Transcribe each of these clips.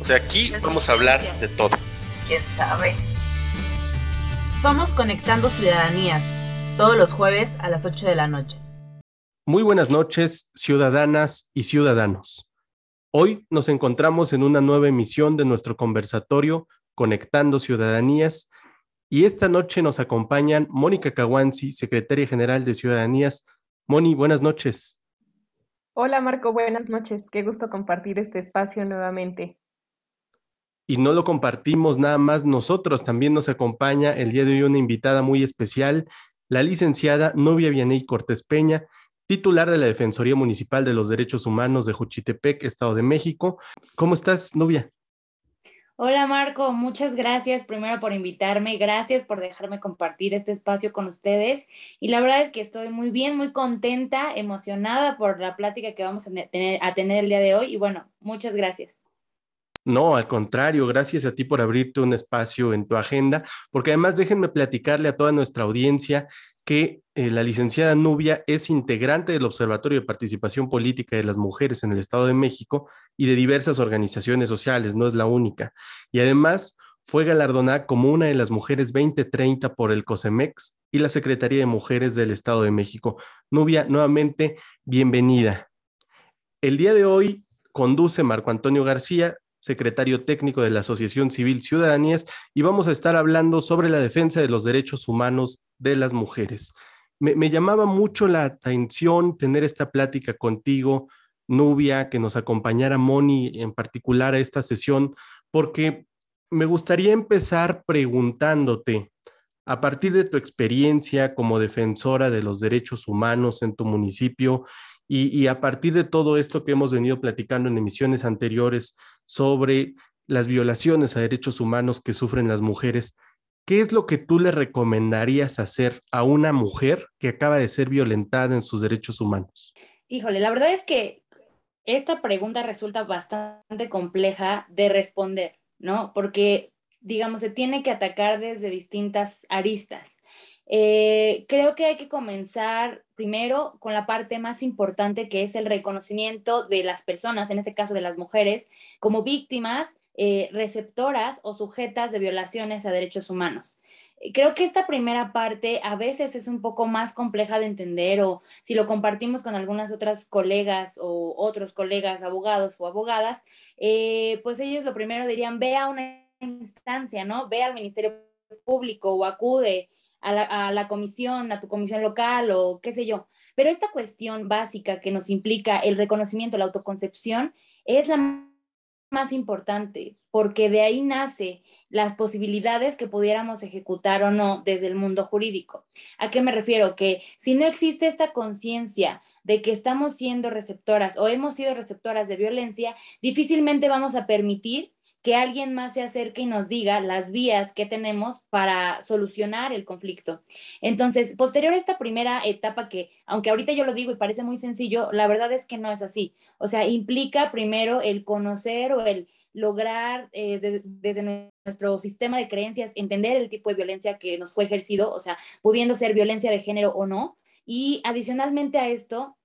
O sea, aquí vamos a hablar de todo. ¿Quién sabe? Somos Conectando Ciudadanías, todos los jueves a las 8 de la noche. Muy buenas noches, ciudadanas y ciudadanos. Hoy nos encontramos en una nueva emisión de nuestro conversatorio Conectando Ciudadanías y esta noche nos acompañan Mónica Caguanzi, secretaria general de Ciudadanías. Moni, buenas noches. Hola Marco, buenas noches. Qué gusto compartir este espacio nuevamente. Y no lo compartimos nada más nosotros, también nos acompaña el día de hoy una invitada muy especial, la licenciada Nubia Vianey Cortés Peña, titular de la Defensoría Municipal de los Derechos Humanos de Juchitepec, Estado de México. ¿Cómo estás, Nubia? Hola Marco, muchas gracias primero por invitarme, gracias por dejarme compartir este espacio con ustedes y la verdad es que estoy muy bien, muy contenta, emocionada por la plática que vamos a tener, a tener el día de hoy y bueno, muchas gracias. No, al contrario, gracias a ti por abrirte un espacio en tu agenda, porque además déjenme platicarle a toda nuestra audiencia que eh, la licenciada Nubia es integrante del Observatorio de Participación Política de las Mujeres en el Estado de México y de diversas organizaciones sociales, no es la única. Y además fue galardonada como una de las mujeres 2030 por el COSEMEX y la Secretaría de Mujeres del Estado de México. Nubia, nuevamente, bienvenida. El día de hoy conduce Marco Antonio García, secretario técnico de la Asociación Civil Ciudadanías, y vamos a estar hablando sobre la defensa de los derechos humanos de las mujeres. Me, llamaba mucho la atención tener esta plática contigo, Nubia, que nos acompañara Moni en particular a esta sesión, porque me gustaría empezar preguntándote, a partir de tu experiencia como defensora de los derechos humanos en tu municipio y, y a partir de todo esto que hemos venido platicando en emisiones anteriores sobre las violaciones a derechos humanos que sufren las mujeres, ¿qué es lo que tú le recomendarías hacer a una mujer que acaba de ser violentada en sus derechos humanos? Híjole, la verdad es que esta pregunta resulta bastante compleja de responder, ¿no? Porque, digamos, se tiene que atacar desde distintas aristas. Eh, creo que hay que comenzar primero con la parte más importante que es el reconocimiento de las personas, en este caso de las mujeres, como víctimas eh, receptoras o sujetas de violaciones a derechos humanos. Creo que esta primera parte a veces es un poco más compleja de entender o si lo compartimos con algunas otras colegas o otros colegas abogados o abogadas, eh, pues ellos lo primero dirían, ve a una instancia, ¿no? Ve al Ministerio Público o acude a la, comisión, a tu comisión local o qué sé yo. Pero esta cuestión básica que nos implica el reconocimiento, la autoconcepción, es la más importante, porque de ahí nace las posibilidades que pudiéramos ejecutar o no desde el mundo jurídico. ¿A qué me refiero? Que si no existe esta conciencia de que estamos siendo receptoras o hemos sido receptoras de violencia, difícilmente vamos a permitir que alguien más se acerque y nos diga las vías que tenemos para solucionar el conflicto. Entonces, posterior a esta primera etapa que, aunque ahorita yo lo digo y parece muy sencillo, la verdad es que no es así. O sea, implica primero el conocer o el lograr eh, de, desde nuestro sistema de creencias entender el tipo de violencia que nos fue ejercido, o sea, pudiendo ser violencia de género o no. Y adicionalmente a esto,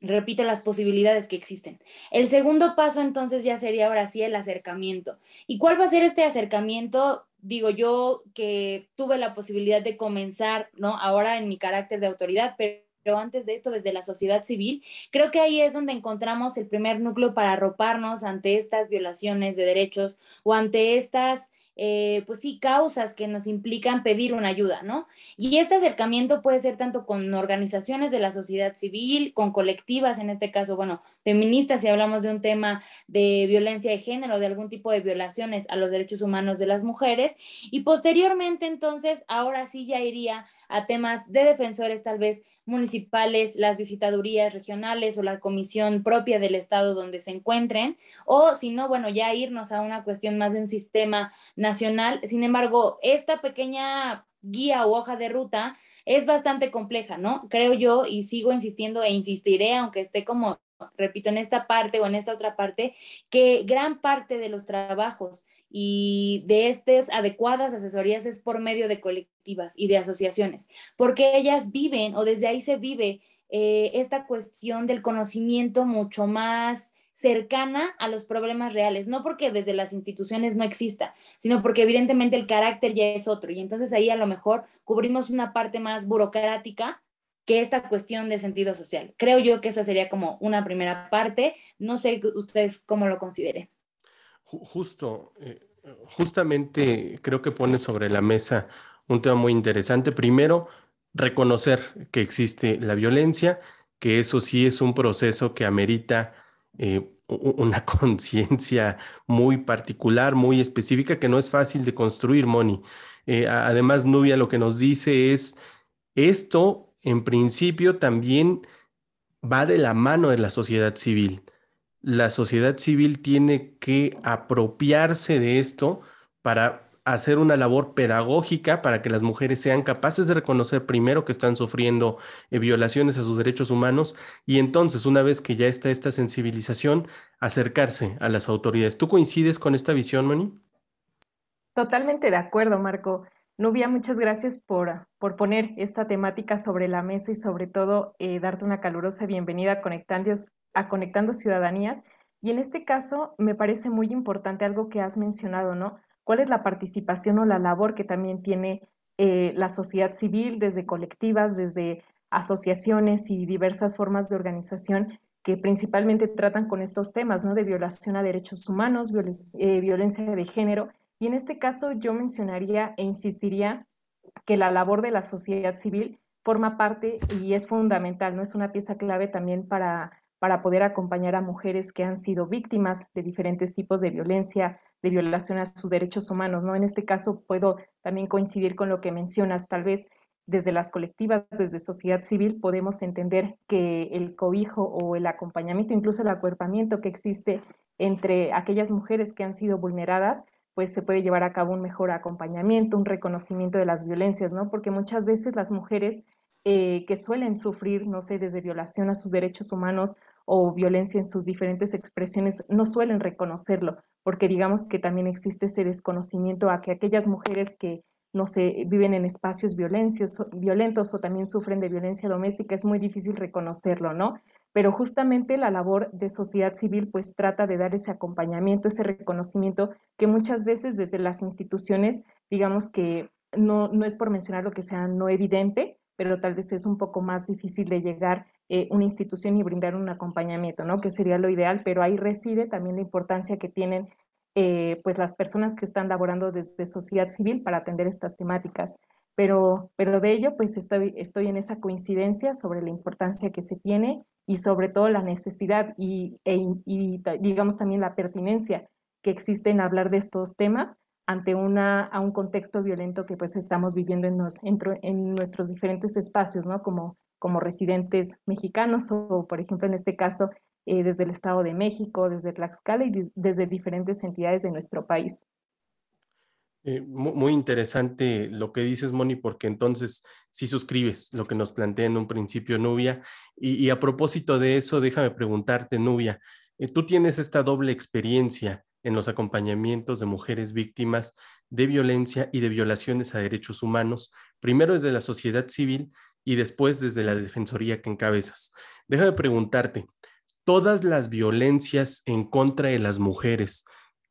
repito las posibilidades que existen. El segundo paso entonces ya sería ahora sí el acercamiento. ¿Y cuál va a ser este acercamiento? Digo yo que tuve la posibilidad de comenzar, ¿no? Ahora en mi carácter de autoridad, pero antes de esto, desde la sociedad civil, creo que ahí es donde encontramos el primer núcleo para arroparnos ante estas violaciones de derechos o ante estas, eh, pues sí, causas que nos implican pedir una ayuda, ¿no? Y este acercamiento puede ser tanto con organizaciones de la sociedad civil, con colectivas, en este caso, bueno, feministas, si hablamos de un tema de violencia de género, de algún tipo de violaciones a los derechos humanos de las mujeres, y posteriormente, entonces, ahora sí ya iría a temas de defensores tal vez municipales, las visitadurías regionales o la comisión propia del estado donde se encuentren, o si no, bueno, ya irnos a una cuestión más de un sistema nacional. Sin embargo, esta pequeña guía o hoja de ruta es bastante compleja, ¿no? Creo yo y sigo insistiendo e insistiré, aunque esté como, repito, en esta parte o en esta otra parte, que gran parte de los trabajos y de estas adecuadas asesorías es por medio de colectivas y de asociaciones, porque ellas viven o desde ahí se vive eh, esta cuestión del conocimiento mucho más cercana a los problemas reales, no porque desde las instituciones no exista, sino porque evidentemente el carácter ya es otro y entonces ahí a lo mejor cubrimos una parte más burocrática que esta cuestión de sentido social. Creo yo que esa sería como una primera parte, no sé ustedes cómo lo consideren. Justo, eh, justamente creo que pone sobre la mesa un tema muy interesante. Primero, reconocer que existe la violencia, que eso sí es un proceso que amerita eh, una conciencia muy particular, muy específica, que no es fácil de construir, Moni. Eh, además, Nubia lo que nos dice es, esto en principio también va de la mano de la sociedad civil. La sociedad civil tiene que apropiarse de esto para hacer una labor pedagógica para que las mujeres sean capaces de reconocer primero que están sufriendo eh, violaciones a sus derechos humanos y entonces, una vez que ya está esta sensibilización, acercarse a las autoridades. ¿Tú coincides con esta visión, Moni? Totalmente de acuerdo, Marco. Nubia, muchas gracias por, por poner esta temática sobre la mesa y sobre todo eh, darte una calurosa bienvenida a Conectando, a Conectando Ciudadanías. Y en este caso me parece muy importante algo que has mencionado, ¿no? Cuál es la participación o la labor que también tiene eh, la sociedad civil desde colectivas, desde asociaciones y diversas formas de organización que principalmente tratan con estos temas, ¿no? De violación a derechos humanos, eh, violencia de género. Y en este caso yo mencionaría e insistiría que la labor de la sociedad civil forma parte y es fundamental, ¿no? Es una pieza clave también para, para poder acompañar a mujeres que han sido víctimas de diferentes tipos de violencia, de violación a sus derechos humanos, ¿no? En este caso puedo también coincidir con lo que mencionas, tal vez desde las colectivas, desde sociedad civil, podemos entender que el cobijo o el acompañamiento, incluso el acuerpamiento que existe entre aquellas mujeres que han sido vulneradas, pues se puede llevar a cabo un mejor acompañamiento, un reconocimiento de las violencias, ¿no? Porque muchas veces las mujeres eh, que suelen sufrir, no sé, desde violación a sus derechos humanos o violencia en sus diferentes expresiones, no suelen reconocerlo porque digamos que también existe ese desconocimiento a que aquellas mujeres que no sé, viven en espacios violentos, o también sufren de violencia doméstica, es muy difícil reconocerlo, ¿no? Pero justamente la labor de sociedad civil pues trata de dar ese acompañamiento, ese reconocimiento que muchas veces desde las instituciones, digamos que no, no es por mencionar lo que sea no evidente, pero tal vez es un poco más difícil de llegar eh, una institución y brindar un acompañamiento, ¿no? Que sería lo ideal, pero ahí reside también la importancia que tienen eh, pues las personas que están laborando desde sociedad civil para atender estas temáticas. Pero, pero de ello, pues estoy, estoy en esa coincidencia sobre la importancia que se tiene y sobre todo la necesidad y, e, y digamos también la pertinencia que existe en hablar de estos temas ante a un contexto violento que pues estamos viviendo en, en nuestros diferentes espacios, ¿no? Como, como residentes mexicanos o, por ejemplo, en este caso, eh, desde el Estado de México, desde Tlaxcala y desde diferentes entidades de nuestro país. Eh, muy interesante lo que dices, Moni, porque entonces sí suscribes lo que nos plantea en un principio Nubia. Y, a propósito de eso, déjame preguntarte, Nubia, eh, tú tienes esta doble experiencia en los acompañamientos de mujeres víctimas de violencia y de violaciones a derechos humanos, primero desde la sociedad civil y después desde la defensoría que encabezas. Déjame preguntarte, todas las violencias en contra de las mujeres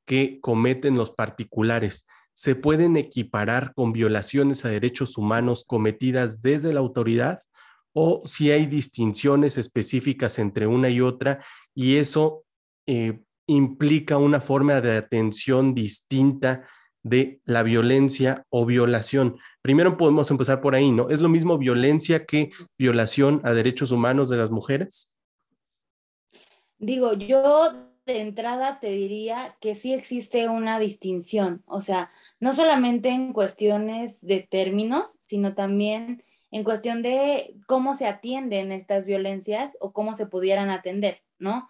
que cometen los particulares se pueden equiparar con violaciones a derechos humanos cometidas desde la autoridad o si hay distinciones específicas entre una y otra y eso eh, implica una forma de atención distinta de la violencia o violación. Primero podemos empezar por ahí, ¿no? ¿Es lo mismo violencia que violación a derechos humanos de las mujeres? Digo, yo de entrada te diría que sí existe una distinción, o sea, no solamente en cuestiones de términos, sino también en cuestión de cómo se atienden estas violencias o cómo se pudieran atender, ¿no?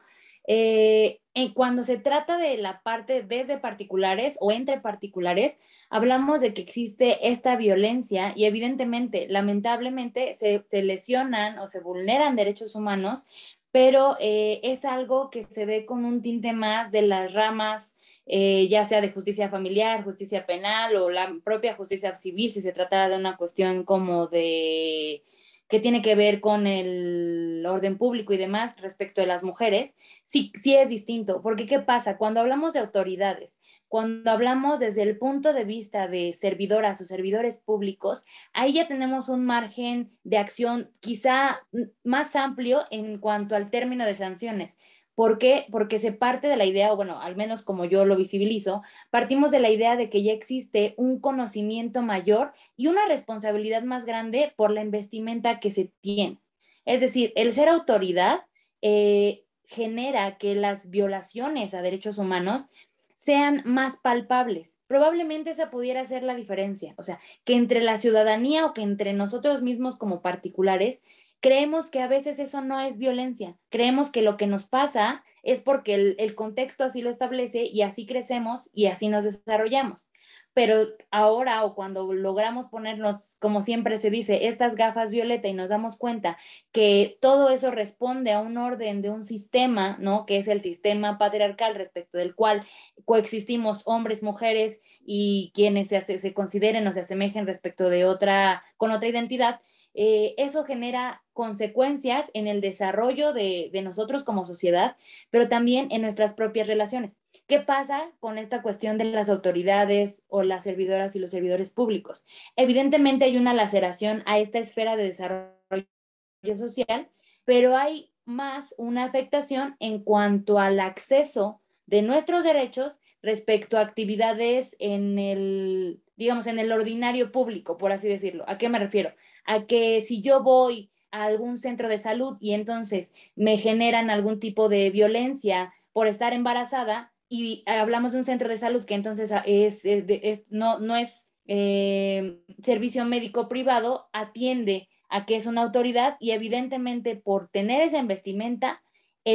Eh, cuando se trata de la parte desde particulares o entre particulares, hablamos de que existe esta violencia y evidentemente, lamentablemente, se, se lesionan o se vulneran derechos humanos, pero eh, es algo que se ve con un tinte más de las ramas, eh, ya sea de justicia familiar, justicia penal o la propia justicia civil, si se tratara de una cuestión como de que tiene que ver con el orden público y demás respecto de las mujeres, sí, sí es distinto, porque ¿qué pasa? Cuando hablamos de autoridades, cuando hablamos desde el punto de vista de servidoras o servidores públicos, ahí ya tenemos un margen de acción quizá más amplio en cuanto al término de sanciones. ¿Por qué? Porque se parte de la idea, o bueno, al menos como yo lo visibilizo, partimos de la idea de que ya existe un conocimiento mayor y una responsabilidad más grande por la investimenta que se tiene. Es decir, el ser autoridad eh, genera que las violaciones a derechos humanos sean más palpables. Probablemente esa pudiera ser la diferencia, o sea, que entre la ciudadanía o que entre nosotros mismos como particulares creemos que a veces eso no es violencia. Creemos que lo que nos pasa es porque el, contexto así lo establece y así crecemos y así nos desarrollamos. Pero ahora o cuando logramos ponernos, como siempre se dice, estas gafas violeta y nos damos cuenta que todo eso responde a un orden de un sistema, ¿no? Que es el sistema patriarcal respecto del cual coexistimos hombres, mujeres y quienes se, se consideren o se asemejen respecto de otra, con otra identidad, eh, eso genera consecuencias en el desarrollo de, nosotros como sociedad, pero también en nuestras propias relaciones. ¿Qué pasa con esta cuestión de las autoridades o las servidoras y los servidores públicos? Evidentemente hay una laceración a esta esfera de desarrollo social, pero hay más una afectación en cuanto al acceso de nuestros derechos respecto a actividades en el, digamos, en el ordinario público, por así decirlo. ¿A qué me refiero? A que si yo voy a algún centro de salud y entonces me generan algún tipo de violencia por estar embarazada y hablamos de un centro de salud que entonces es, no, no es eh, servicio médico privado, atiende a que es una autoridad y evidentemente por tener esa investimenta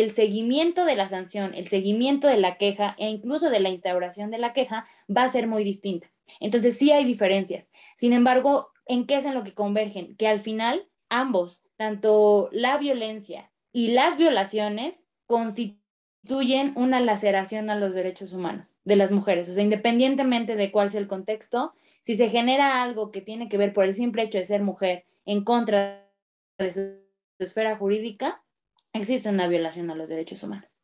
el seguimiento de la sanción, el seguimiento de la queja e incluso de la instauración de la queja va a ser muy distinta. Entonces sí hay diferencias. Sin embargo, ¿en qué es en lo que convergen? Que al final ambos, tanto la violencia y las violaciones, constituyen una laceración a los derechos humanos de las mujeres. O sea, independientemente de cuál sea el contexto, si se genera algo que tiene que ver por el simple hecho de ser mujer en contra de su esfera jurídica, existe una violación a los derechos humanos.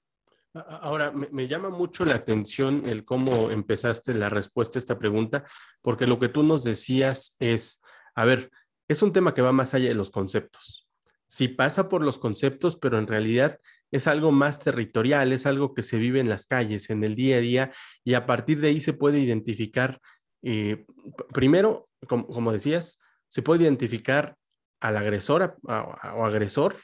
Ahora, me, llama mucho la atención el cómo empezaste la respuesta a esta pregunta, porque lo que tú nos decías es, a ver, es un tema que va más allá de los conceptos. Sí pasa por los conceptos, pero en realidad es algo más territorial, es algo que se vive en las calles, en el día a día, y a partir de ahí se puede identificar, eh, primero, como, decías, se puede identificar al agresor o agresor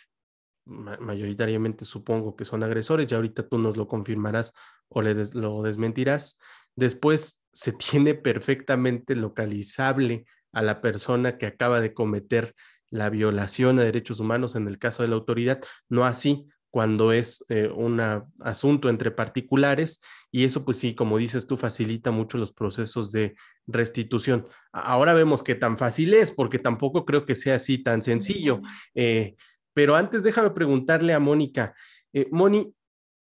mayoritariamente supongo que son agresores, ya ahorita tú nos lo confirmarás o le lo desmentirás. Después se tiene perfectamente localizable a la persona que acaba de cometer la violación a derechos humanos en el caso de la autoridad, no así cuando es eh, un asunto entre particulares y eso pues sí, como dices tú, facilita mucho los procesos de restitución. Ahora vemos que tan fácil es porque tampoco creo que sea así tan sencillo. Eh, pero antes déjame preguntarle a Mónica, eh, Moni,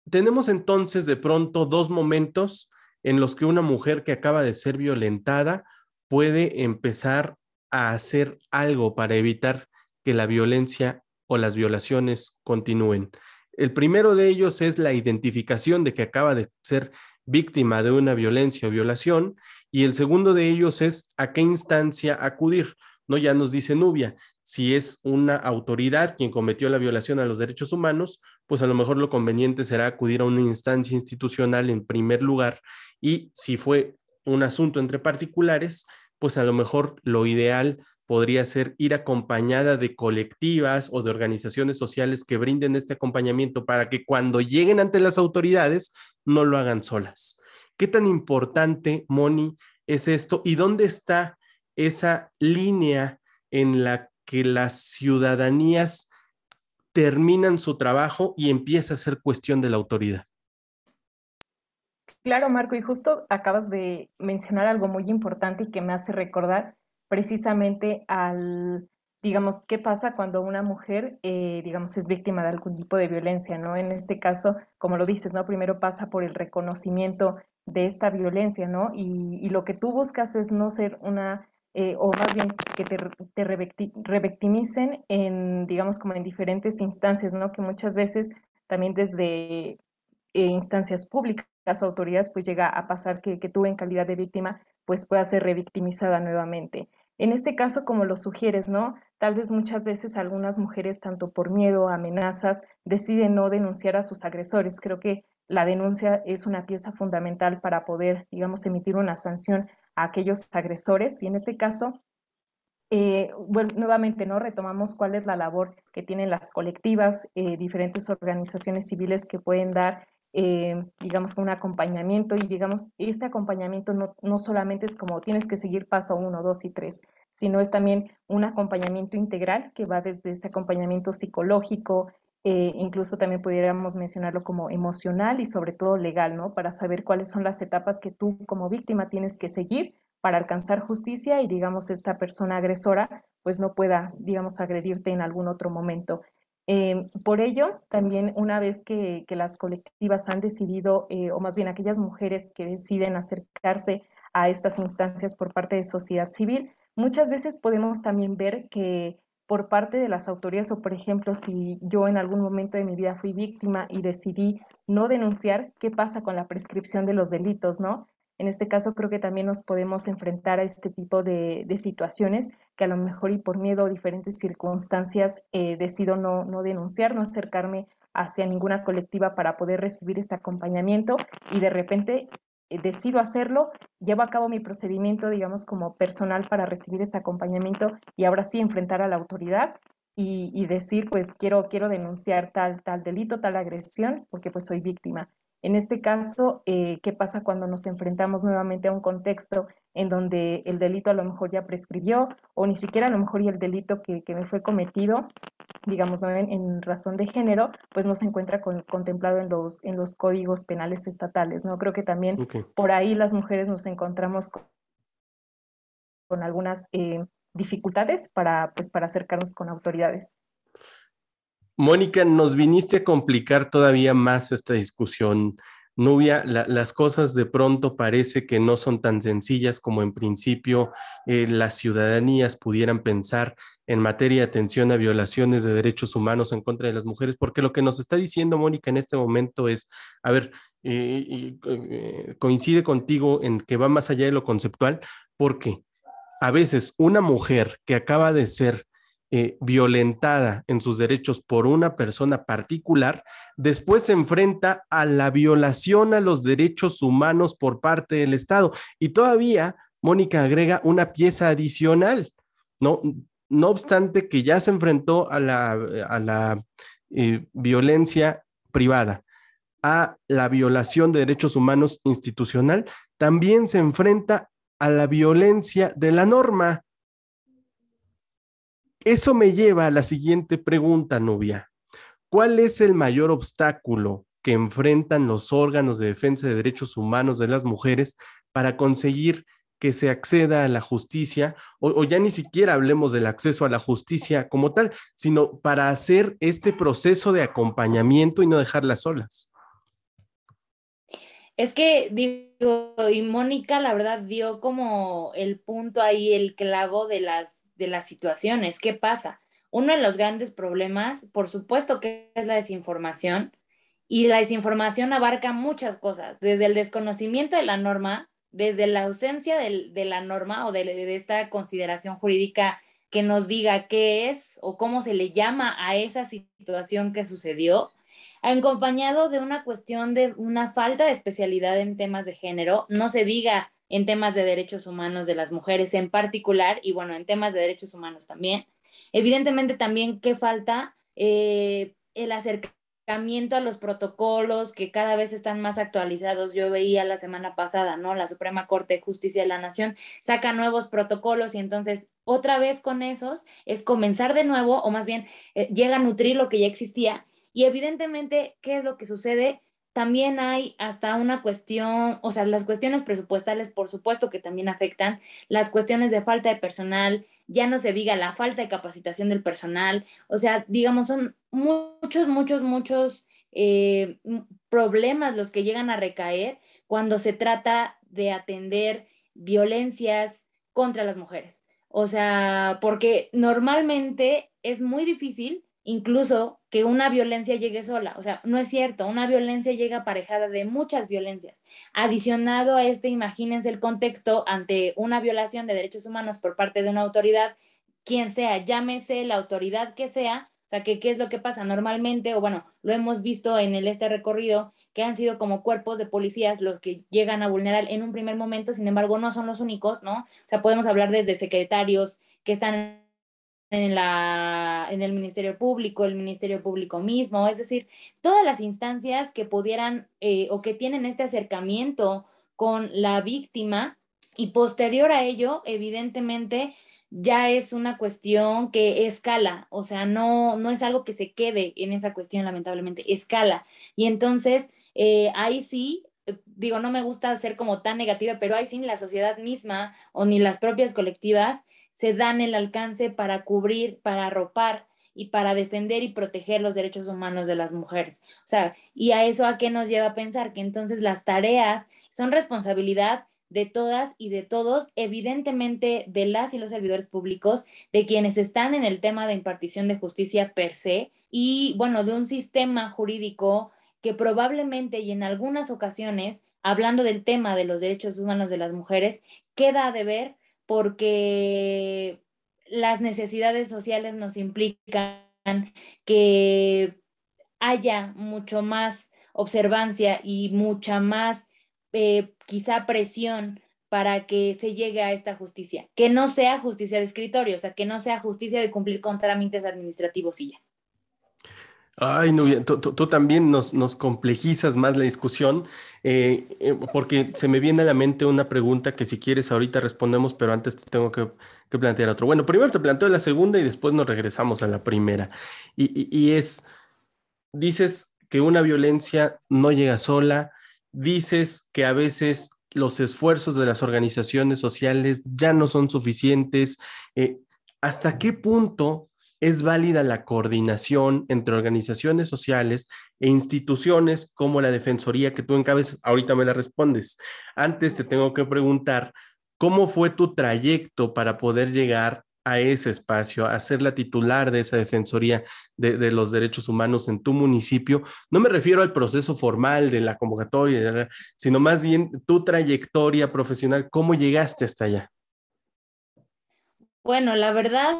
tenemos entonces de pronto dos momentos en los que una mujer que acaba de ser violentada puede empezar a hacer algo para evitar que la violencia o las violaciones continúen. El primero de ellos es la identificación de que acaba de ser víctima de una violencia o violación y el segundo de ellos es a qué instancia acudir. No ya nos dice Nubia, si es una autoridad quien cometió la violación a los derechos humanos, pues a lo mejor lo conveniente será acudir a una instancia institucional en primer lugar y si fue un asunto entre particulares, pues a lo mejor lo ideal podría ser ir acompañada de colectivas o de organizaciones sociales que brinden este acompañamiento para que cuando lleguen ante las autoridades no lo hagan solas. ¿Qué tan importante, Moni, es esto y dónde está esa línea en la que las ciudadanías terminan su trabajo y empieza a ser cuestión de la autoridad. Claro, Marco, y justo acabas de mencionar algo muy importante y que me hace recordar precisamente al, digamos, qué pasa cuando una mujer, eh, digamos, es víctima de algún tipo de violencia, ¿no? En este caso, como lo dices, ¿no? Primero pasa por el reconocimiento de esta violencia, ¿no? Y, y lo que tú buscas es no ser una eh, o más bien que te, revictimicen en, digamos, como en diferentes instancias, ¿no? Que muchas veces también desde eh, instancias públicas o autoridades, pues llega a pasar que, que tú en calidad de víctima, pues pueda ser revictimizada nuevamente. En este caso, como lo sugieres, ¿no? Tal vez muchas veces algunas mujeres, tanto por miedo o amenazas, deciden no denunciar a sus agresores. Creo que la denuncia es una pieza fundamental para poder, digamos, emitir una sanción a aquellos agresores y en este caso, eh, bueno, nuevamente, ¿no? Retomamos cuál es la labor que tienen las colectivas, eh, diferentes organizaciones civiles que pueden dar, eh, digamos, un acompañamiento y, digamos, este acompañamiento no, no solamente es como tienes que seguir paso uno, dos y tres, sino es también un acompañamiento integral que va desde este acompañamiento psicológico, eh, incluso también pudiéramos mencionarlo como emocional y sobre todo legal, ¿no? Para saber cuáles son las etapas que tú como víctima tienes que seguir para alcanzar justicia y, digamos, esta persona agresora pues no pueda, digamos, agredirte en algún otro momento. Eh, por ello, también una vez que, que las colectivas han decidido, eh, o más bien aquellas mujeres que deciden acercarse a estas instancias por parte de sociedad civil, muchas veces podemos también ver que por parte de las autoridades o, por ejemplo, si yo en algún momento de mi vida fui víctima y decidí no denunciar, ¿qué pasa con la prescripción de los delitos, no? En este caso creo que también nos podemos enfrentar a este tipo de, situaciones que a lo mejor y por miedo o diferentes circunstancias eh, decido no, no denunciar, no acercarme hacia ninguna colectiva para poder recibir este acompañamiento y de repente decido hacerlo, llevo a cabo mi procedimiento, digamos, como personal para recibir este acompañamiento y ahora sí enfrentar a la autoridad y, y, decir, pues quiero, quiero denunciar tal, tal delito, tal agresión, porque pues soy víctima. En este caso, eh, ¿qué pasa cuando nos enfrentamos nuevamente a un contexto en donde el delito a lo mejor ya prescribió o ni siquiera a lo mejor y el delito que, que me fue cometido, digamos, ¿no? en, en, razón de género, pues no se encuentra con, contemplado en los, en los códigos penales estatales, ¿no? Creo que también okay. por ahí las mujeres nos encontramos con, con algunas eh, dificultades para, pues, para acercarnos con autoridades. Mónica, nos viniste a complicar todavía más esta discusión. Nubia, la, las cosas de pronto parece que no son tan sencillas como en principio eh, las ciudadanías pudieran pensar en materia de atención a violaciones de derechos humanos en contra de las mujeres, porque lo que nos está diciendo Mónica en este momento es, a ver, eh, eh, coincide contigo en que va más allá de lo conceptual, porque a veces una mujer que acaba de ser eh, violentada en sus derechos por una persona particular, después se enfrenta a la violación a los derechos humanos por parte del Estado. Y todavía Mónica agrega una pieza adicional, ¿no? No obstante que ya se enfrentó a la, a la eh, violencia privada, a la violación de derechos humanos institucional, también se enfrenta a la violencia de la norma. Eso me lleva a la siguiente pregunta, Nubia. ¿Cuál es el mayor obstáculo que enfrentan los órganos de defensa de derechos humanos de las mujeres para conseguir que se acceda a la justicia, o, ya ni siquiera hablemos del acceso a la justicia como tal, sino para hacer este proceso de acompañamiento y no dejarlas solas? Es que digo, y Mónica la verdad dio como el punto ahí, el clavo de las, de las situaciones. ¿Qué pasa? Uno de los grandes problemas, por supuesto que es la desinformación, y la desinformación abarca muchas cosas, desde el desconocimiento de la norma, desde la ausencia de, de la norma o de, de esta consideración jurídica que nos diga qué es o cómo se le llama a esa situación que sucedió, acompañado de una cuestión de una falta de especialidad en temas de género, no se diga en temas de derechos humanos de las mujeres en particular y bueno, en temas de derechos humanos también. Evidentemente también que falta eh, el acercamiento a los protocolos que cada vez están más actualizados. Yo veía la semana pasada, ¿no? La Suprema Corte de Justicia de la Nación saca nuevos protocolos y entonces otra vez con esos es comenzar de nuevo o más bien eh, llega a nutrir lo que ya existía. Y evidentemente, ¿qué es lo que sucede? También hay hasta una cuestión, o sea, las cuestiones presupuestales, por supuesto que también afectan, las cuestiones de falta de personal, ya no se diga la falta de capacitación del personal, o sea, digamos, son muchos, muchos, muchos eh, problemas los que llegan a recaer cuando se trata de atender violencias contra las mujeres. O sea, porque normalmente es muy difícil incluso que una violencia llegue sola. O sea, no es cierto, una violencia llega aparejada de muchas violencias. Adicionado a este, imagínense el contexto ante una violación de derechos humanos por parte de una autoridad, quien sea, llámese la autoridad que sea, o sea, que qué es lo que pasa normalmente, o bueno, lo hemos visto en el, este recorrido, que han sido como cuerpos de policías los que llegan a vulnerar en un primer momento, sin embargo, no son los únicos, ¿no? O sea, podemos hablar desde secretarios que están en, la, en el Ministerio Público, el Ministerio Público mismo, es decir, todas las instancias que pudieran eh, o que tienen este acercamiento con la víctima y posterior a ello, evidentemente, ya es una cuestión que escala, o sea, no, no es algo que se quede en esa cuestión, lamentablemente, escala. Y entonces, eh, ahí sí, eh, digo, no me gusta ser como tan negativa, pero ahí sí la sociedad misma o ni las propias colectivas se dan el alcance para cubrir, para arropar y para defender y proteger los derechos humanos de las mujeres. O sea, y a eso a qué nos lleva a pensar que entonces las tareas son responsabilidad de todas y de todos, evidentemente de las y los servidores públicos, de quienes están en el tema de impartición de justicia per se y bueno, de un sistema jurídico que probablemente y en algunas ocasiones, hablando del tema de los derechos humanos de las mujeres, queda a deber porque las necesidades sociales nos implican que haya mucho más observancia y mucha más eh, quizá presión para que se llegue a esta justicia, que no sea justicia de escritorio, o sea, que no sea justicia de cumplir con trámites administrativos y ya. Ay, Nubia, tú, tú, también nos, complejizas más la discusión, eh, eh, porque se me viene a la mente una pregunta que si quieres ahorita respondemos, pero antes te tengo que, plantear otro. Bueno, primero te planteo la segunda y después nos regresamos a la primera. Y, y, es, dices que una violencia no llega sola, dices que a veces los esfuerzos de las organizaciones sociales ya no son suficientes. Eh, ¿Hasta qué punto es válida la coordinación entre organizaciones sociales e instituciones como la Defensoría que tú encabezas. Ahorita me la respondes. Antes te tengo que preguntar, ¿cómo fue tu trayecto para poder llegar a ese espacio, a ser la titular de esa Defensoría de, los Derechos Humanos en tu municipio? No me refiero al proceso formal de la convocatoria, sino más bien tu trayectoria profesional, ¿cómo llegaste hasta allá? Bueno, la verdad,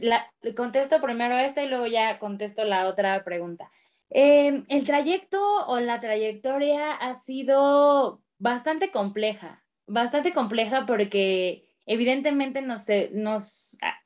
la, contesto primero esta y luego ya contesto la otra pregunta. Em, el trayecto o la trayectoria ha sido bastante compleja, bastante compleja porque evidentemente nos, nos ah,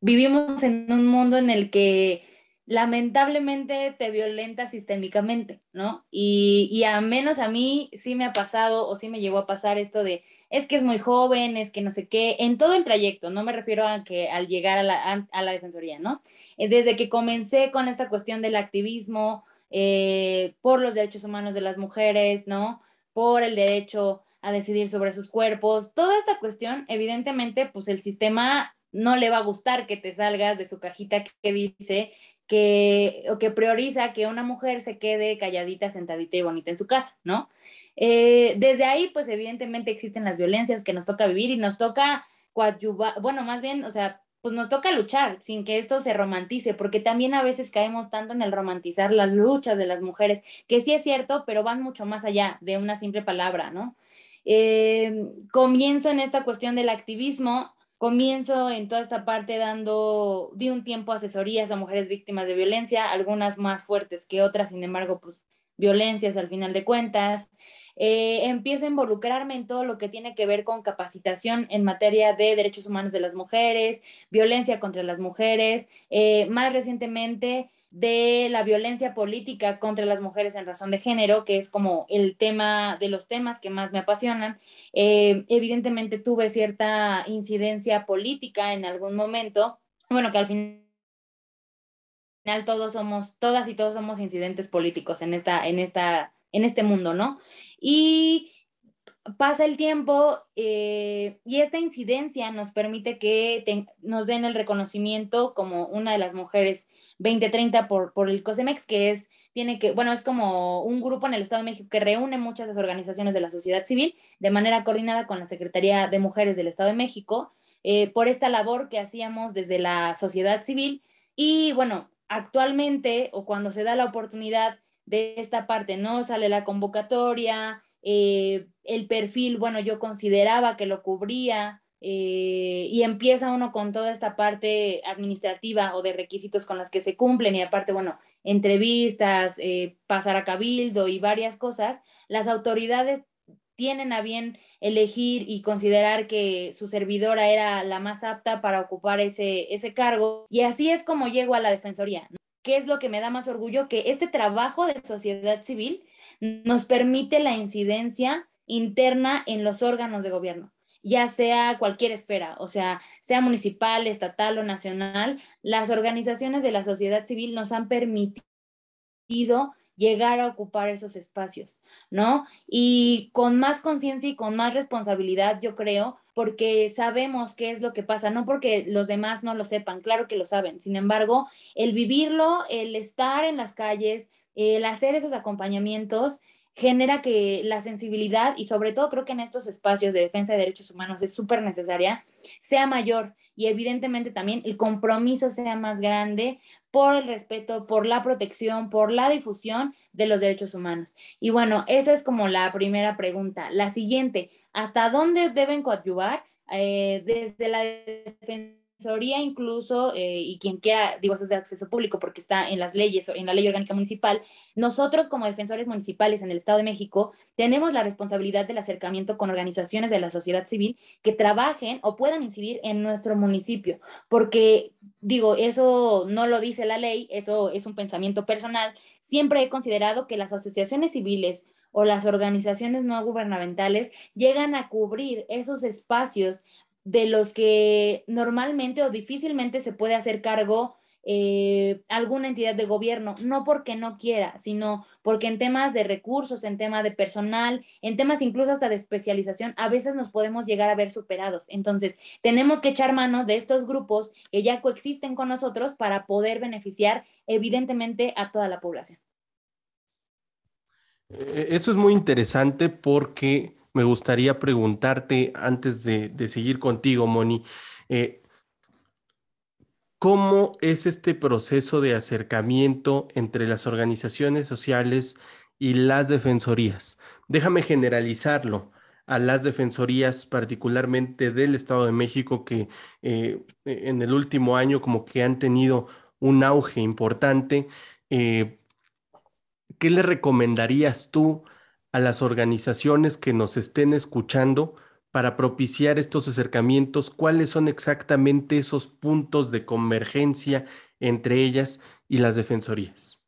vivimos en un mundo en el que lamentablemente te violenta sistémicamente, ¿no? Y, y a menos a mí sí me ha pasado o sí me llegó a pasar esto de es que es muy joven, es que no sé qué, en todo el trayecto, no me refiero a que al llegar a la, a, la defensoría, ¿no? Eh, desde que comencé con esta cuestión del activismo eh, por los derechos humanos de las mujeres, ¿no? Por el derecho a decidir sobre sus cuerpos, toda esta cuestión, evidentemente, pues el sistema no le va a gustar que te salgas de su cajita que dice que, o que prioriza que una mujer se quede calladita, sentadita y bonita en su casa, ¿no? Eh, desde ahí, pues evidentemente existen las violencias que nos toca vivir y nos toca coadyuvar, bueno, más bien, o sea, pues nos toca luchar sin que esto se romantice, porque también a veces caemos tanto en el romantizar las luchas de las mujeres, que sí es cierto, pero van mucho más allá de una simple palabra, ¿no? Eh, comienzo en esta cuestión del activismo, comienzo en toda esta parte dando, di un tiempo asesorías a mujeres víctimas de violencia, algunas más fuertes que otras, sin embargo, pues violencias al final de cuentas. Eh, empiezo a involucrarme en todo lo que tiene que ver con capacitación en materia de derechos humanos de las mujeres, violencia contra las mujeres. Eh, más recientemente de la violencia política contra las mujeres en razón de género, que es como el tema de los temas que más me apasionan. Eh, evidentemente tuve cierta incidencia política en algún momento, bueno, que al final todos somos, todas y todos somos incidentes políticos en esta, en esta, en este mundo, ¿no? Y pasa el tiempo eh, y esta incidencia nos permite que nos den el reconocimiento como una de las mujeres 2030 por, por el COSEMEX, que es, tiene que, bueno, es como un grupo en el Estado de México que reúne muchas de las organizaciones de la sociedad civil de manera coordinada con la Secretaría de Mujeres del Estado de México, eh, por esta labor que hacíamos desde la sociedad civil. Y bueno, actualmente o cuando se da la oportunidad de esta parte, ¿no? Sale la convocatoria, eh, el perfil, bueno, yo consideraba que lo cubría eh, y empieza uno con toda esta parte administrativa o de requisitos con las que se cumplen y aparte, bueno, entrevistas, eh, pasar a cabildo y varias cosas, las autoridades tienen a bien elegir y considerar que su servidora era la más apta para ocupar ese, ese cargo. Y así es como llego a la Defensoría. ¿Qué es lo que me da más orgullo? Que este trabajo de sociedad civil nos permite la incidencia interna en los órganos de gobierno, ya sea cualquier esfera, o sea, sea municipal, estatal o nacional, las organizaciones de la sociedad civil nos han permitido llegar a ocupar esos espacios, ¿no? Y con más conciencia y con más responsabilidad, yo creo, porque sabemos qué es lo que pasa, no porque los demás no lo sepan, claro que lo saben, sin embargo, el vivirlo, el estar en las calles, el hacer esos acompañamientos genera que la sensibilidad y sobre todo creo que en estos espacios de defensa de derechos humanos es súper necesaria, sea mayor y evidentemente también el compromiso sea más grande por el respeto, por la protección, por la difusión de los derechos humanos. Y bueno, esa es como la primera pregunta. La siguiente, ¿hasta dónde deben coadyuvar? Eh, desde la defensa incluso, eh, y quien quiera, digo, eso es de acceso público porque está en las leyes, en la ley orgánica municipal, nosotros como defensores municipales en el Estado de México tenemos la responsabilidad del acercamiento con organizaciones de la sociedad civil que trabajen o puedan incidir en nuestro municipio, porque digo, eso no lo dice la ley, eso es un pensamiento personal. Siempre he considerado que las asociaciones civiles o las organizaciones no gubernamentales llegan a cubrir esos espacios de los que normalmente o difícilmente se puede hacer cargo eh, alguna entidad de gobierno, no porque no quiera, sino porque en temas de recursos, en tema de personal, en temas incluso hasta de especialización, a veces nos podemos llegar a ver superados. Entonces, tenemos que echar mano de estos grupos que ya coexisten con nosotros para poder beneficiar evidentemente a toda la población. Eh, eso es muy interesante porque me gustaría preguntarte antes de, seguir contigo, Moni, eh, ¿cómo es este proceso de acercamiento entre las organizaciones sociales y las defensorías? Déjame generalizarlo a las defensorías, particularmente del Estado de México, que eh, en el último año como que han tenido un auge importante. Eh, ¿Qué le recomendarías tú a las organizaciones que nos estén escuchando para propiciar estos acercamientos? ¿Cuáles son exactamente esos puntos de convergencia entre ellas y las defensorías?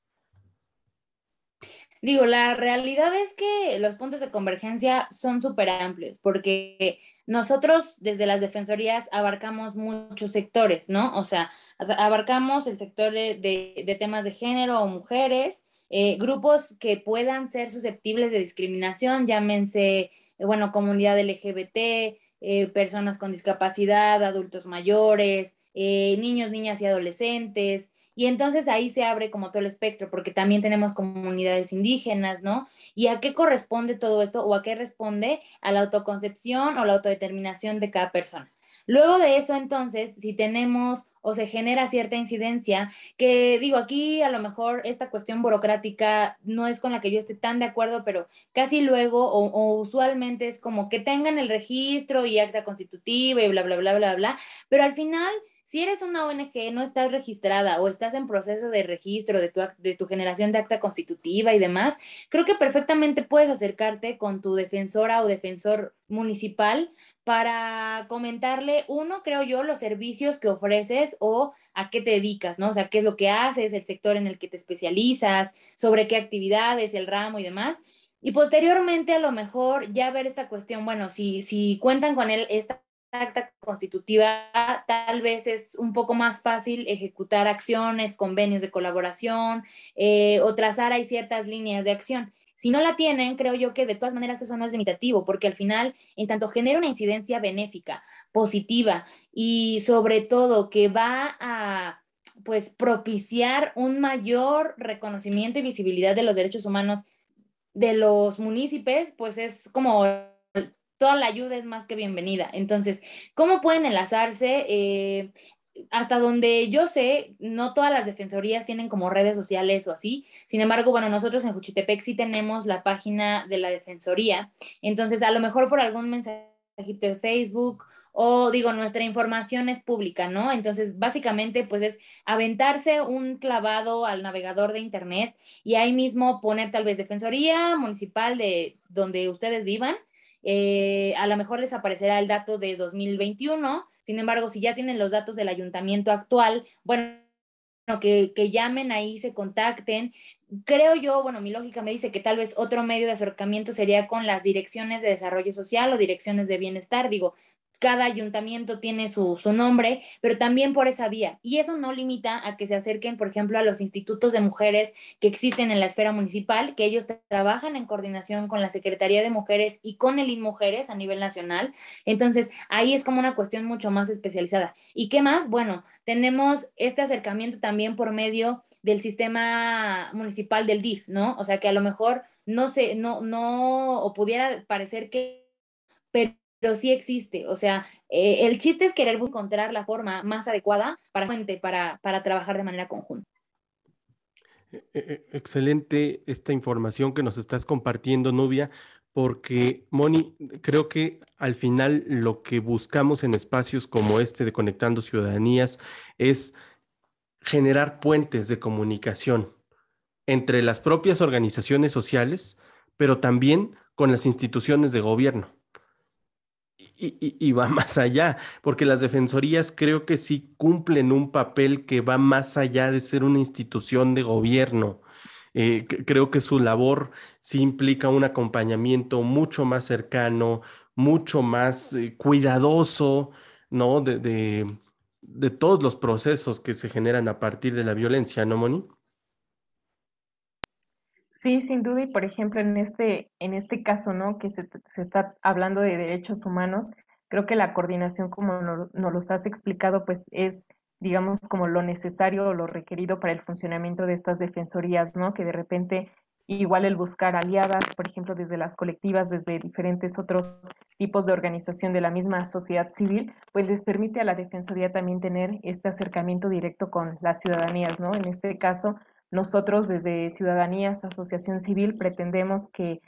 Digo, la realidad es que los puntos de convergencia son súper amplios porque nosotros desde las defensorías abarcamos muchos sectores, ¿no? O sea, abarcamos el sector de, de temas de género o mujeres, eh, grupos que puedan ser susceptibles de discriminación, llámense, eh, bueno, comunidad LGBT, eh, personas con discapacidad, adultos mayores, niños, niñas y adolescentes. Y entonces ahí se abre como todo el espectro, porque también tenemos comunidades indígenas, ¿no? ¿Y a qué corresponde todo esto o a qué responde? A la autoconcepción o la autodeterminación de cada persona. Luego de eso, entonces, si tenemos o se genera cierta incidencia, que digo, aquí a lo mejor esta cuestión burocrática no es con la que yo esté tan de acuerdo, pero casi luego o, usualmente es como que tengan el registro y acta constitutiva y bla, bla, bla, bla, bla, pero al final si eres una ONG, no estás registrada o estás en proceso de registro de tu, de tu generación de acta constitutiva y demás, creo que perfectamente puedes acercarte con tu defensora o defensor municipal para comentarle, uno, creo yo, los servicios que ofreces o a qué te dedicas, ¿no? O sea, qué es lo que haces, el sector en el que te especializas, sobre qué actividades, el ramo y demás. Y posteriormente, a lo mejor, ya ver esta cuestión, bueno, si, si cuentan con él esta acta constitutiva, tal vez es un poco más fácil ejecutar acciones, convenios de colaboración eh, o trazar ahí ciertas líneas de acción. Si no la tienen, creo yo que de todas maneras eso no es limitativo, porque al final, en tanto genera una incidencia benéfica, positiva y sobre todo que va a pues propiciar un mayor reconocimiento y visibilidad de los derechos humanos de los municipios, pues es como toda la ayuda es más que bienvenida. Entonces, ¿cómo pueden enlazarse? Eh, hasta donde yo sé, no todas las defensorías tienen como redes sociales o así. Sin embargo, bueno, nosotros en Juchitepec sí tenemos la página de la defensoría. Entonces, a lo mejor por algún mensajito de Facebook o digo, nuestra información es pública, ¿no? Entonces, básicamente, pues es aventarse un clavado al navegador de Internet y ahí mismo poner tal vez defensoría municipal de donde ustedes vivan. Eh, a lo mejor les aparecerá el dato de 2021 sin embargo, si ya tienen los datos del ayuntamiento actual, bueno, que, que, llamen ahí, se contacten. Creo yo, bueno, mi lógica me dice que tal vez otro medio de acercamiento sería con las direcciones de desarrollo social o direcciones de bienestar. Digo, cada ayuntamiento tiene su, nombre, pero también por esa vía. Y eso no limita a que se acerquen, por ejemplo, a los institutos de mujeres que existen en la esfera municipal, que ellos trabajan en coordinación con la Secretaría de Mujeres y con el INMujeres a nivel nacional. Entonces, ahí es como una cuestión mucho más especializada. ¿Y qué más? Bueno, tenemos este acercamiento también por medio del sistema municipal del DIF, ¿no? O sea, que a lo mejor no se, no, no, o pudiera parecer que, pero sí existe. O sea, eh, el chiste es querer encontrar la forma más adecuada para, para, para trabajar de manera conjunta. E, e, e, excelente esta información que nos estás compartiendo, Nubia, porque, Moni, creo que al final lo que buscamos en espacios como este de Conectando Ciudadanías es generar puentes de comunicación entre las propias organizaciones sociales, pero también con las instituciones de gobierno y, va más allá, porque las defensorías creo que sí cumplen un papel que va más allá de ser una institución de gobierno. Eh, creo que su labor sí implica un acompañamiento mucho más cercano, mucho más eh, cuidadoso, ¿no? De, de, de todos los procesos que se generan a partir de la violencia, ¿no, Moni? Sí, sin duda, y por ejemplo, en este, en este caso, ¿no? Que se, se está hablando de derechos humanos, creo que la coordinación, como nos no los has explicado, pues es, digamos, como lo necesario o lo requerido para el funcionamiento de estas defensorías, ¿no? Que de repente igual el buscar aliadas, por ejemplo, desde las colectivas, desde diferentes otros tipos de organización de la misma sociedad civil, pues les permite a la Defensoría también tener este acercamiento directo con las ciudadanías, ¿no? En este caso, nosotros desde Ciudadanías, Asociación Civil, pretendemos que,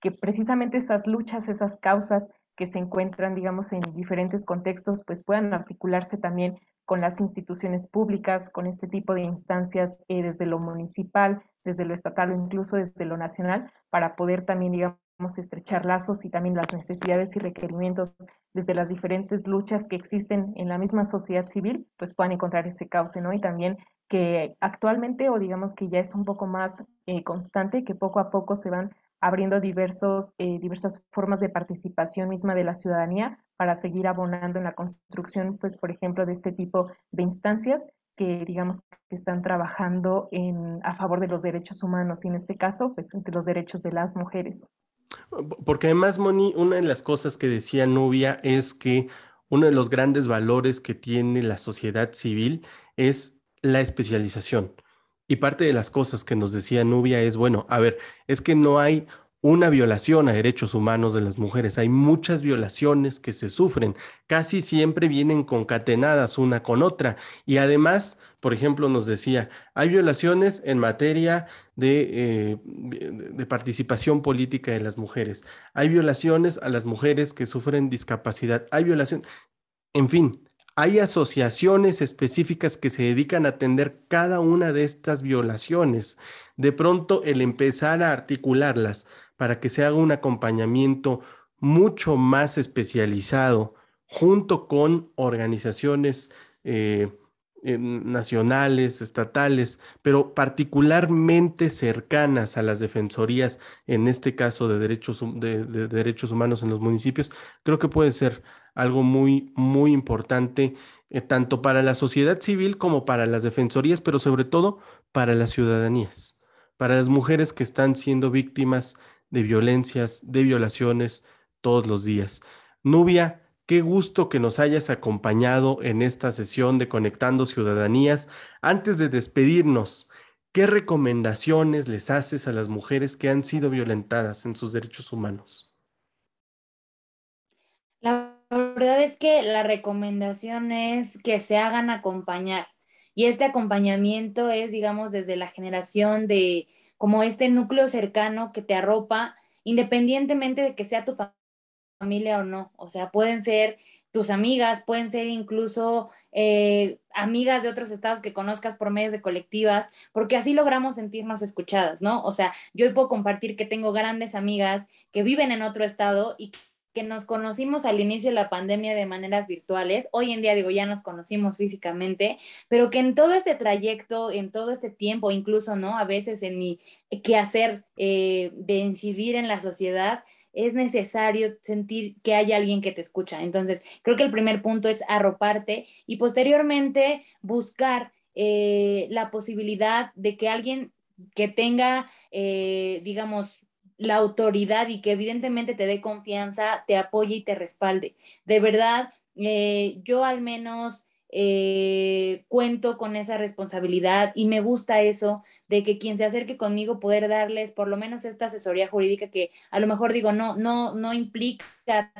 que precisamente esas luchas, esas causas que se encuentran, digamos, en diferentes contextos, pues puedan articularse también con las instituciones públicas, con este tipo de instancias eh, desde lo municipal, desde lo estatal o incluso desde lo nacional, para poder también, digamos, estrechar lazos y también las necesidades y requerimientos desde las diferentes luchas que existen en la misma sociedad civil, pues puedan encontrar ese cauce, ¿no? Y también que actualmente o digamos que ya es un poco más eh, constante, que poco a poco se van abriendo diversos, eh, diversas formas de participación misma de la ciudadanía para seguir abonando en la construcción, pues, por ejemplo, de este tipo de instancias que, digamos, que están trabajando en, a favor de los derechos humanos y en este caso, pues, entre los derechos de las mujeres. Porque además, Moni, una de las cosas que decía Nubia es que uno de los grandes valores que tiene la sociedad civil es la especialización. Y parte de las cosas que nos decía Nubia es, bueno, a ver, es que no hay una violación a derechos humanos de las mujeres, hay muchas violaciones que se sufren, casi siempre vienen concatenadas una con otra. Y además, por ejemplo, nos decía, hay violaciones en materia de, eh, de participación política de las mujeres, hay violaciones a las mujeres que sufren discapacidad, hay violación, en fin, Hay asociaciones específicas que se dedican a atender cada una de estas violaciones. De pronto, el empezar a articularlas para que se haga un acompañamiento mucho más especializado junto con organizaciones eh, nacionales, estatales, pero particularmente cercanas a las defensorías, en este caso de derechos, de, derechos humanos en los municipios, creo que puede ser algo muy, muy importante, eh, tanto para la sociedad civil como para las defensorías, pero sobre todo para las ciudadanías, para las mujeres que están siendo víctimas de violencias, de violaciones todos los días. Nubia, Qué gusto que nos hayas acompañado en esta sesión de Conectando Ciudadanías. Antes de despedirnos, ¿qué recomendaciones les haces a las mujeres que han sido violentadas en sus derechos humanos? La verdad es que la recomendación es que se hagan acompañar. Y este acompañamiento es, digamos, desde la generación de como este núcleo cercano que te arropa, independientemente de que sea tu familia o no. O sea, pueden ser tus amigas, pueden ser incluso eh, amigas de otros estados que conozcas por medios de colectivas, porque así logramos sentirnos escuchadas, ¿no? O sea, yo puedo compartir que tengo grandes amigas que viven en otro estado y que nos conocimos al inicio de la pandemia de maneras virtuales. Hoy en día, digo, ya nos conocimos físicamente, pero que en todo este trayecto, en todo este tiempo, incluso, ¿no? A veces en mi quehacer eh, de incidir en la sociedad, es necesario sentir que hay alguien que te escucha. Entonces, creo que el primer punto es arroparte y posteriormente buscar eh, la posibilidad de que alguien que tenga, eh, digamos, la autoridad y que evidentemente te dé confianza, te apoye y te respalde. De verdad, eh, yo al menos eh, cuento con esa responsabilidad y me gusta eso de que quien se acerque conmigo poder darles por lo menos esta asesoría jurídica que a lo mejor digo no no no implica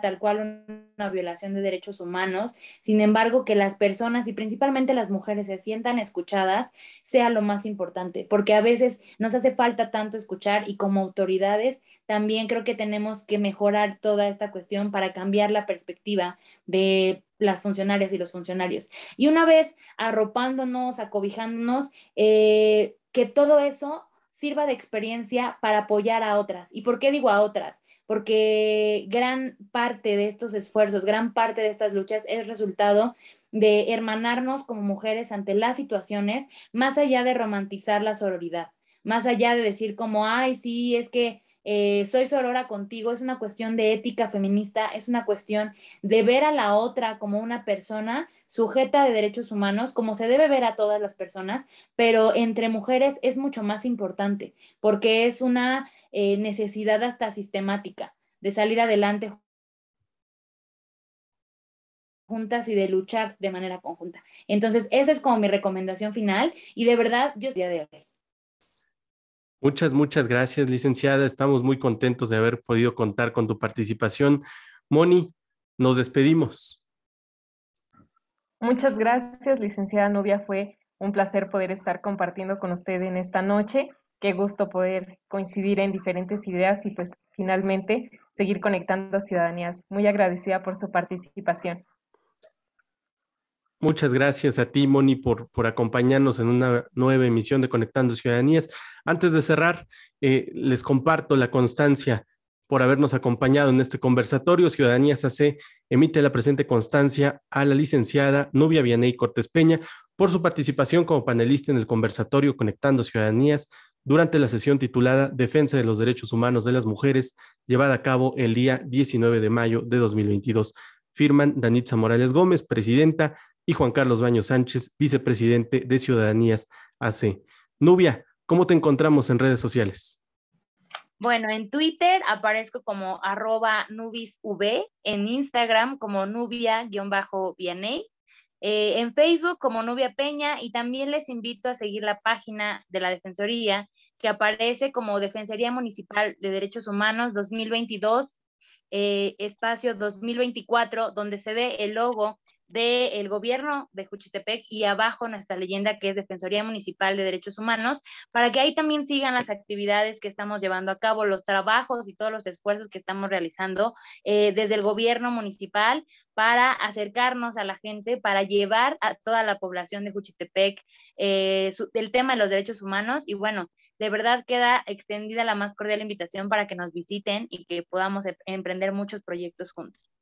tal cual una violación de derechos humanos, sin embargo que las personas y principalmente las mujeres se sientan escuchadas sea lo más importante, porque a veces nos hace falta tanto escuchar y como autoridades también creo que tenemos que mejorar toda esta cuestión para cambiar la perspectiva de las funcionarias y los funcionarios. Y una vez arropándonos, acobijándonos, eh, que todo eso sirva de experiencia para apoyar a otras. ¿Y por qué digo a otras? Porque gran parte de estos esfuerzos, gran parte de estas luchas es resultado de hermanarnos como mujeres ante las situaciones, más allá de romantizar la sororidad, más allá de decir como, ay, sí, es que eh, soy sorora contigo, es una cuestión de ética feminista, es una cuestión de ver a la otra como una persona sujeta de derechos humanos, como se debe ver a todas las personas, pero entre mujeres es mucho más importante, porque es una eh, necesidad hasta sistemática de salir adelante juntas y de luchar de manera conjunta. Entonces, esa es como mi recomendación final y de verdad, yo día de hoy. Muchas, muchas gracias, licenciada. Estamos muy contentos de haber podido contar con tu participación. Moni, nos despedimos. Muchas gracias, licenciada Nubia. Fue un placer poder estar compartiendo con usted en esta noche. Qué gusto poder coincidir en diferentes ideas y pues finalmente seguir conectando a ciudadanías. Muy agradecida por su participación. Muchas gracias a ti, Moni, por, por acompañarnos en una nueva emisión de Conectando Ciudadanías. Antes de cerrar, eh, les comparto la constancia por habernos acompañado en este conversatorio. Ciudadanías AC emite la presente constancia a la licenciada Nubia Vianey Cortés Peña por su participación como panelista en el conversatorio Conectando Ciudadanías durante la sesión titulada Defensa de los Derechos Humanos de las Mujeres, llevada a cabo el día 19 de mayo de 2022. Firman Danitza Morales Gómez, presidenta, y Juan Carlos Baño Sánchez, vicepresidente de Ciudadanías AC. Nubia, ¿cómo te encontramos en redes sociales? Bueno, en Twitter aparezco como arroba nubisv, en Instagram como nubia-vianey, eh, en Facebook como Nubia Peña y también les invito a seguir la página de la Defensoría que aparece como Defensoría Municipal de Derechos Humanos 2022, eh, espacio 2024, donde se ve el logo del gobierno de Juchitepec y abajo nuestra leyenda que es Defensoría Municipal de Derechos Humanos, para que ahí también sigan las actividades que estamos llevando a cabo, los trabajos y todos los esfuerzos que estamos realizando eh, desde el gobierno municipal para acercarnos a la gente, para llevar a toda la población de Juchitepec eh, el tema de los derechos humanos y bueno, de verdad queda extendida la más cordial invitación para que nos visiten y que podamos em, emprender muchos proyectos juntos.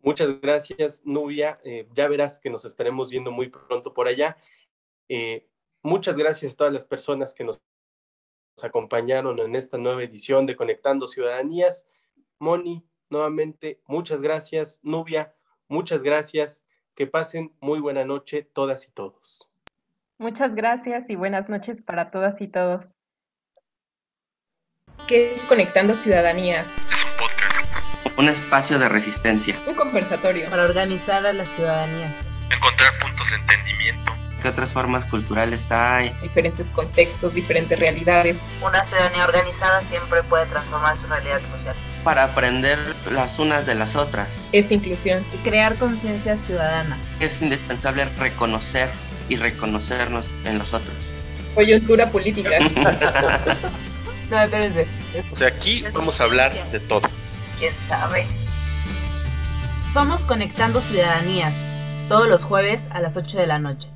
Muchas gracias, Nubia. Eh, ya verás que nos estaremos viendo muy pronto por allá. Eh, muchas gracias a todas las personas que nos acompañaron en esta nueva edición de Conectando Ciudadanías. Moni, nuevamente, muchas gracias. Nubia, muchas gracias. Que pasen muy buena noche todas y todos. Muchas gracias y buenas noches para todas y todos. ¿Qué es Conectando Ciudadanías? Un espacio de resistencia. Un conversatorio. Para organizar a las ciudadanías. Encontrar puntos de entendimiento. ¿Qué otras formas culturales hay? Diferentes contextos, diferentes realidades. Una ciudadanía organizada siempre puede transformar su realidad social. Para aprender las unas de las otras. Es inclusión. Y crear conciencia ciudadana. Es indispensable reconocer y reconocernos en los otros. Coyuntura política. no, espérense. O sea, aquí vamos a hablar de todo quién sabe. Somos Conectando Ciudadanías, todos los jueves a las 8 de la noche.